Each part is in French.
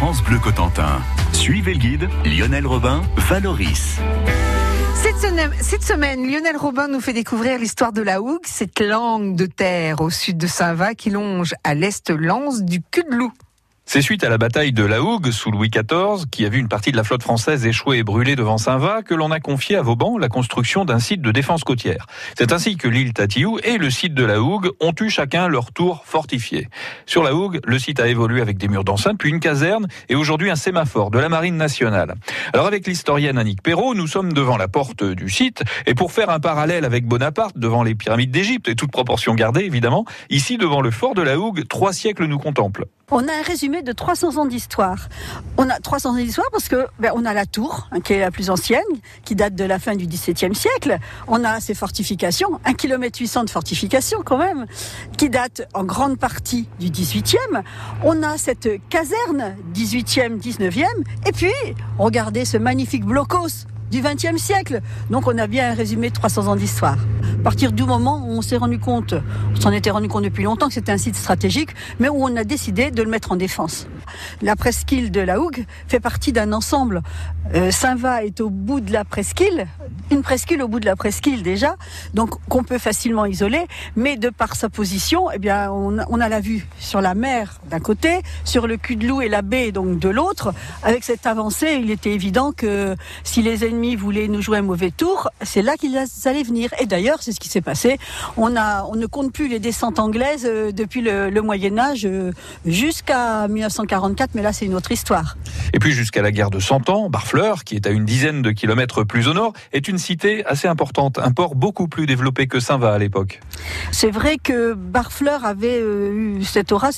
France Bleu Cotentin. Suivez le guide Lionel Robin, Valoris. Cette semaine, Lionel Robin nous fait découvrir l'histoire de la hougue, cette langue de terre au sud de Saint-Va qui longe à l'est l'anse du cul de loup. C'est suite à la bataille de la Hougue sous Louis XIV, qui a vu une partie de la flotte française échouer et brûler devant Saint-Va, que l'on a confié à Vauban la construction d'un site de défense côtière. C'est ainsi que l'île Tatiou et le site de la Hougue ont eu chacun leur tour fortifié. Sur la Hougue, le site a évolué avec des murs d'enceinte, puis une caserne et aujourd'hui un sémaphore de la Marine nationale. Alors avec l'historienne Annick Perrault, nous sommes devant la porte du site et pour faire un parallèle avec Bonaparte devant les pyramides d'Égypte et toute proportion gardée évidemment, ici devant le fort de la Hougue, trois siècles nous contemplent. On a un résumé de 300 ans d'histoire. On a 300 ans d'histoire parce que ben, on a la tour, hein, qui est la plus ancienne, qui date de la fin du XVIIe siècle. On a ses fortifications, 1 km 800 de fortifications quand même, qui date en grande partie du XVIIIe. On a cette caserne 18e, 19e. Et puis, regardez ce magnifique blocos du XXe siècle. Donc on a bien un résumé de 300 ans d'histoire. À partir du moment où on s'est rendu compte, on s'en était rendu compte depuis longtemps que c'était un site stratégique, mais où on a décidé de le mettre en défense. La presqu'île de la Hougue fait partie d'un ensemble. Euh, Saint-Va est au bout de la presqu'île, une presqu'île au bout de la presqu'île déjà, donc qu'on peut facilement isoler, mais de par sa position, eh bien, on, a la vue sur la mer d'un côté, sur le cul de loup et la baie donc de l'autre. Avec cette avancée, il était évident que si les ennemis voulaient nous jouer un mauvais tour, c'est là qu'ils allaient venir. Et d'ailleurs, c'est ce qui s'est passé. On a, on ne compte plus les descentes anglaises euh, depuis le, le Moyen Âge euh, jusqu'à 1944, mais là c'est une autre histoire. Et puis jusqu'à la guerre de Cent Ans, Barfleur, qui est à une dizaine de kilomètres plus au nord, est une cité assez importante, un port beaucoup plus développé que Saint-Va à l'époque. C'est vrai que Barfleur avait euh, eu cette aura,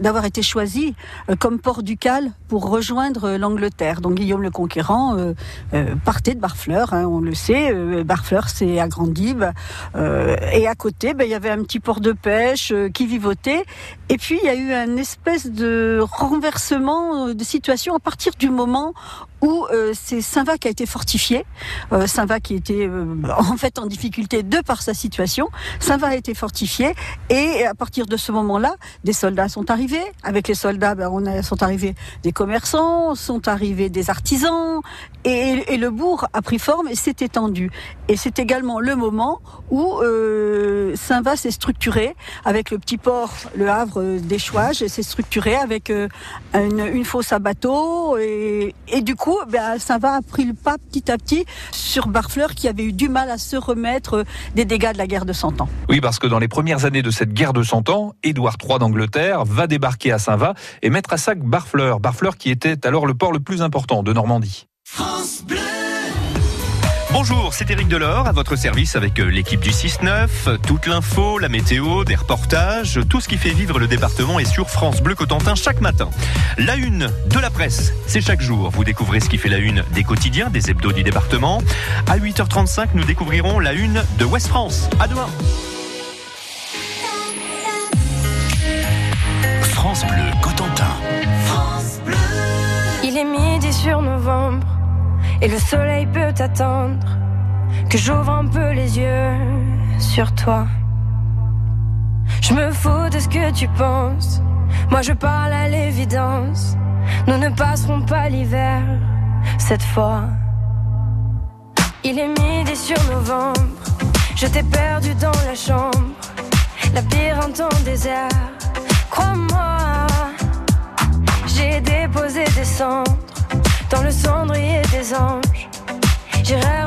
d'avoir été choisi comme port ducal pour rejoindre l'Angleterre. Donc Guillaume le Conquérant de Barfleur, hein, on le sait. Euh, Barfleur s'est agrandi. euh, et à côté, ben, il y avait un petit port de pêche euh, qui vivotait. Et puis il y a eu un espèce de renversement de situation à partir du moment où c'est Saint-Va qui a été fortifié. Saint-Va qui était en fait en difficulté de par sa situation. Saint-Va a été fortifié et à partir de ce moment-là, des soldats sont arrivés. Avec les soldats, ben, on a, sont arrivés des commerçants, sont arrivés des artisans et, et le bourg a pris forme et s'est étendu. Et c'est également le moment où euh, Saint-Va s'est structuré avec le petit port, le Havre euh, d'Échouage, et s'est structuré avec euh, une, une fosse à bateau et, et du coup, ben, Saint-Va a pris le pas petit à petit sur Barfleur qui avait eu du mal à se remettre des dégâts de la guerre de Cent Ans. Oui, parce que dans les premières années de cette guerre de Cent Ans, Édouard III d'Angleterre va débarquer à Saint-Va et mettre à sac Barfleur. Barfleur qui était alors le port le plus important de Normandie. Bonjour, c'est Eric Delors à votre service avec euh, l'équipe du 6-9. Toute l'info, la météo, des reportages, tout ce qui fait vivre le département est sur France Bleu Cotentin chaque matin. La une de la presse, c'est chaque jour. Vous découvrez ce qui fait la une des quotidiens, des hebdos du département. À 8h35, nous découvrirons la une de West France. À demain. France Bleu Cotentin. Il est midi sur novembre et le soleil peut attendre que j'ouvre un peu les yeux sur toi. Je me fous de ce que tu penses, moi je parle à l'évidence. Nous ne passerons pas l'hiver cette fois. Il est midi sur novembre, je t'ai perdu dans la chambre, labyrinthe en désert. Crois-moi. J'ai déposé des cendres anges. J'irai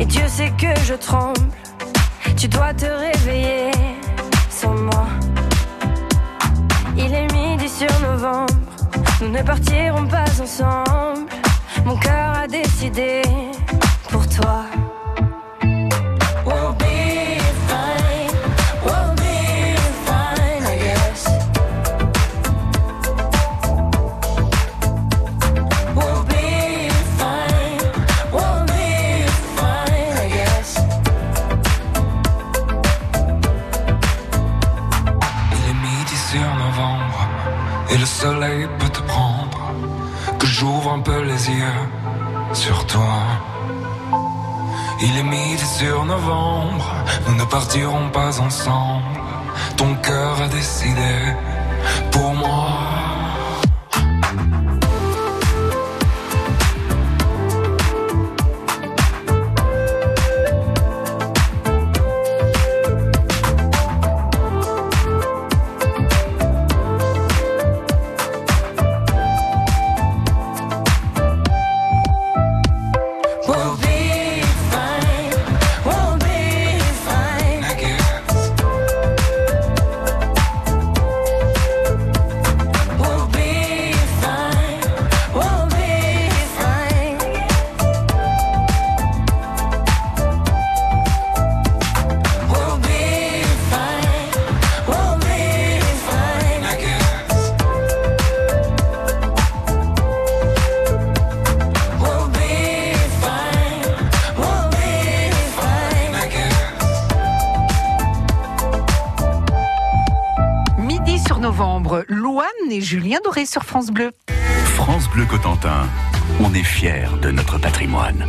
et Dieu sait que je tremble. Tu dois te réveiller sans moi. Il est midi sur novembre, nous ne partirons pas ensemble. Mon cœur a décidé pour toi. Novembre et le soleil peut te prendre, que j'ouvre un peu les yeux sur toi. Il est midi sur novembre, nous ne partirons pas ensemble. Ton cœur a décidé pour moi. Midi sur novembre, Louane et Julien Doré sur France Bleu. France Bleu Cotentin, on est fiers de notre patrimoine.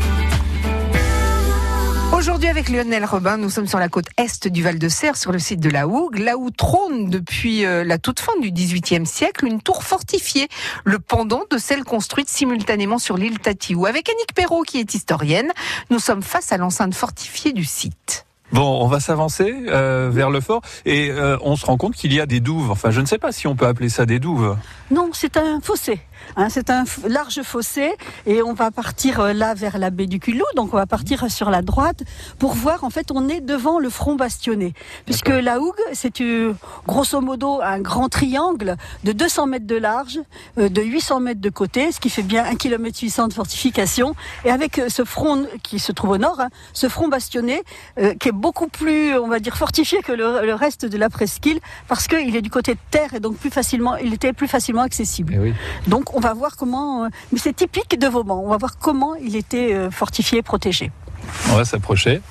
Aujourd'hui avec Lionel Robin, nous sommes sur la côte est du Val de Serre, sur le site de la Hougue, là où trône depuis euh, la toute fin du XVIIIe siècle une tour fortifiée, le pendant de celle construite simultanément sur l'île Tatiou. Avec Annick Perrault qui est historienne, nous sommes face à l'enceinte fortifiée du site. Bon, on va s'avancer euh, vers le fort et euh, on se rend compte qu'il y a des douves. Enfin, je ne sais pas si on peut appeler ça des douves. Non, c'est un fossé. Hein, c'est un large fossé et on va partir euh, là vers la baie du Culot, donc on va partir sur la droite pour voir. En fait, on est devant le front bastionné, puisque la Hougue, c'est euh, grosso modo un grand triangle de 200 mètres de large, euh, de 800 mètres de côté, ce qui fait bien 1 km 800 de fortification. Et avec ce front qui se trouve au nord, hein, ce front bastionné qui est beaucoup plus, on va dire, fortifié que le, le reste de la presqu'île, parce qu'il est du côté de terre et donc plus facilement, il était plus facilement accessible. Eh oui. Donc on va voir comment, euh, mais c'est typique de Vauban, on va voir comment il était euh, fortifié, protégé. On va s'approcher.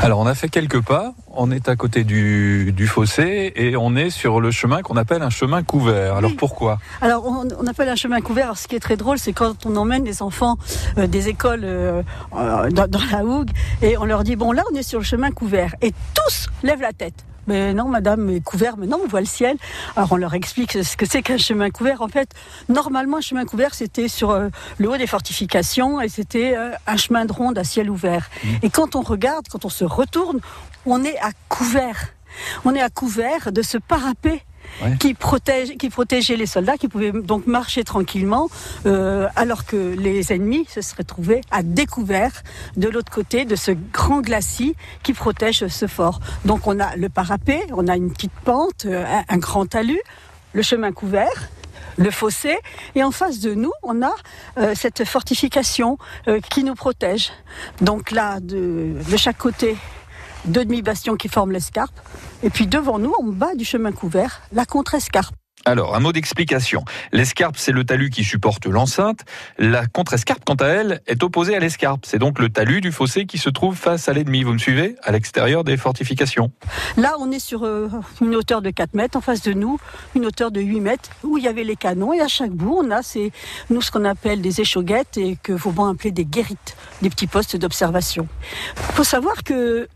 Alors, on a fait quelques pas. On est à côté du, du fossé et on est sur le chemin qu'on appelle un chemin couvert. Alors Oui. pourquoi? Alors on, on appelle un chemin couvert, Alors, ce qui est très drôle, c'est quand on emmène les enfants euh, des écoles euh, dans, dans la Hougue et on leur dit, bon là on est sur le chemin couvert et tous lèvent la tête. Mais non, madame, mais couvert, mais non, on voit le ciel. Alors on leur explique ce que c'est qu'un chemin couvert. En fait, normalement, un chemin couvert, c'était sur euh, le haut des fortifications et c'était euh, un chemin de ronde à ciel ouvert. Et quand on regarde, quand on se retourne, on est à couvert. On est à couvert de ce parapet Qui, protège, protégeait les soldats, qui pouvaient donc marcher tranquillement, euh, alors que les ennemis se seraient trouvés à découvert de l'autre côté de ce grand glacis qui protège ce fort. Donc on a le parapet, on a une petite pente, euh, un, grand talus, le chemin couvert le fossé, et en face de nous, on a euh, cette fortification qui nous protège. Donc là, de chaque côté, deux demi-bastions qui forment l'escarpe, et puis devant nous, en bas du chemin couvert, la contre-escarpe. Alors, un mot d'explication. L'escarpe, c'est le talus qui supporte l'enceinte. La contre-escarpe, quant à elle, est opposée à l'escarpe. C'est donc le talus du fossé qui se trouve face à l'ennemi. Vous me suivez? À l'extérieur des fortifications. Là, on est sur euh, une hauteur de 4 mètres, en face de nous, une hauteur de 8 mètres, où il y avait les canons, et à chaque bout, on a ces, nous, ce qu'on appelle des échauguettes, et que Vauban appelait des guérites, des petits postes d'observation. Il faut savoir que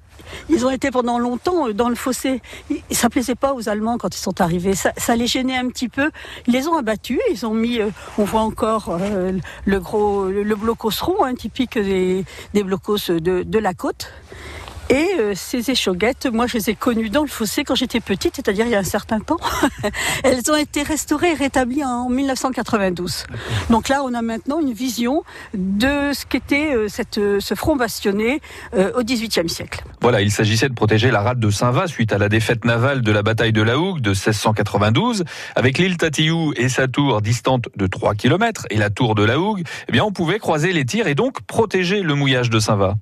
ils ont été pendant longtemps euh, dans le fossé. Ça plaisait pas aux Allemands quand ils sont arrivés. Ça, les gênait un petit peu. Ils les ont abattus. Ils ont mis, euh, on voit encore euh, le gros, le, blocos rond, hein, typique des, blocos de la côte. Et euh, ces échauguettes, moi je les ai connues dans le fossé quand j'étais petite, c'est-à-dire il y a un certain temps. Elles ont été restaurées et rétablies en 1992. Donc là, on a maintenant une vision de ce qu'était euh, cette, euh, ce front bastionné euh, au XVIIIe siècle. Voilà, il s'agissait de protéger la rade de Saint-Va suite à la défaite navale de la bataille de la Hougue de 1692. Avec l'île Tatiou et sa tour distante de 3 km et la tour de la Hougue, eh bien, on pouvait croiser les tirs et donc protéger le mouillage de Saint-Va.